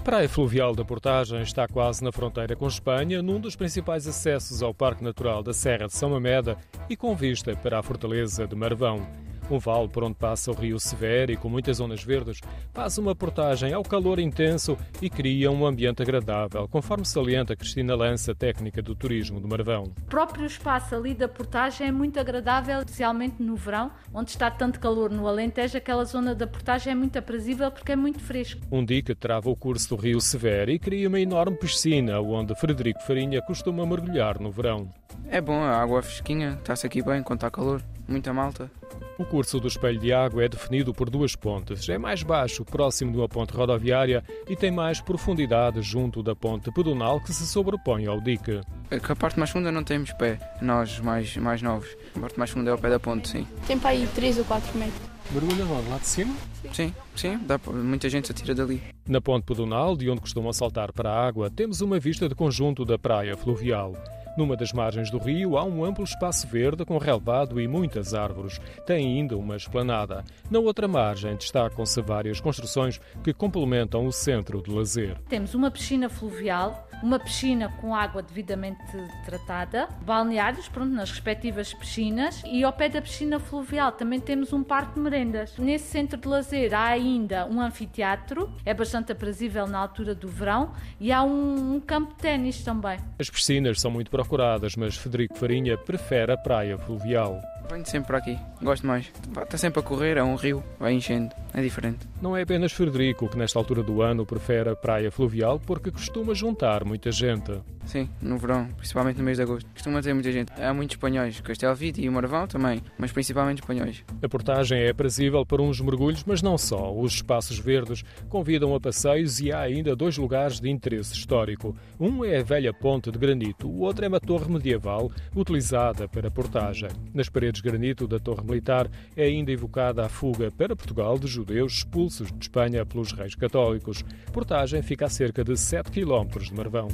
praia fluvial da Portagem está quase na fronteira com Espanha, num dos principais acessos ao Parque Natural da Serra de São Mameda e com vista para a fortaleza de Marvão. Um vale por onde passa o rio Severo e com muitas zonas verdes, faz uma portagem ao calor intenso e cria um ambiente agradável, conforme salienta Cristina Lança, técnica do turismo do Marvão. O próprio espaço ali da portagem é muito agradável, especialmente no verão, onde está tanto calor no Alentejo, aquela zona da portagem é muito aprazível porque é muito fresco. Um dique trava o curso do rio Severo e cria uma enorme piscina onde Frederico Farinha costuma mergulhar no verão. É bom, a água fresquinha, está-se aqui bem quando está calor, muita malta. O curso do espelho de água é definido por duas pontes. É mais baixo, próximo de uma ponte rodoviária, e tem mais profundidade junto da ponte pedonal que se sobrepõe ao dique. A parte mais funda não temos pé, nós mais, mais novos. A parte mais funda é o pé da ponte, sim. Tem para aí 3 ou 4 metros. Mergulha logo lá de cima? Sim, sim, dá, muita gente se atira dali. Na ponte pedonal, de onde costumam saltar para a água, temos uma vista de conjunto da praia fluvial. Numa das margens do rio há um amplo espaço verde com relvado e muitas árvores. Tem ainda uma esplanada. Na outra margem destacam-se várias construções que complementam o centro de lazer. Temos uma piscina fluvial, uma piscina com água devidamente tratada, balneários, pronto, nas respectivas piscinas e ao pé da piscina fluvial também temos um parque de merendas. Nesse centro de lazer há ainda um anfiteatro, é bastante aprazível na altura do verão e há um, um campo de ténis também. As piscinas são muito procuradas, mas Federico Farinha prefere a praia fluvial. Venho sempre para aqui, gosto mais. Está sempre a correr, é um rio, vai enchendo, é diferente. Não é apenas Frederico que, nesta altura do ano, prefere a praia fluvial porque costuma juntar muita gente. Sim, no verão, principalmente no mês de agosto. Costuma ter muita gente. Há muitos espanhóis, Castelvite e o Marvão também, mas principalmente espanhóis. A portagem é aprazível para uns mergulhos, mas não só. Os espaços verdes convidam a passeios e há ainda dois lugares de interesse histórico. Um é a velha ponte de granito, o outro é uma torre medieval utilizada para portagem. Nas paredes de granito da torre militar é ainda evocada a fuga para Portugal de judeus expulsos de Espanha pelos reis católicos. Portagem fica a cerca de 7 km de Marvão.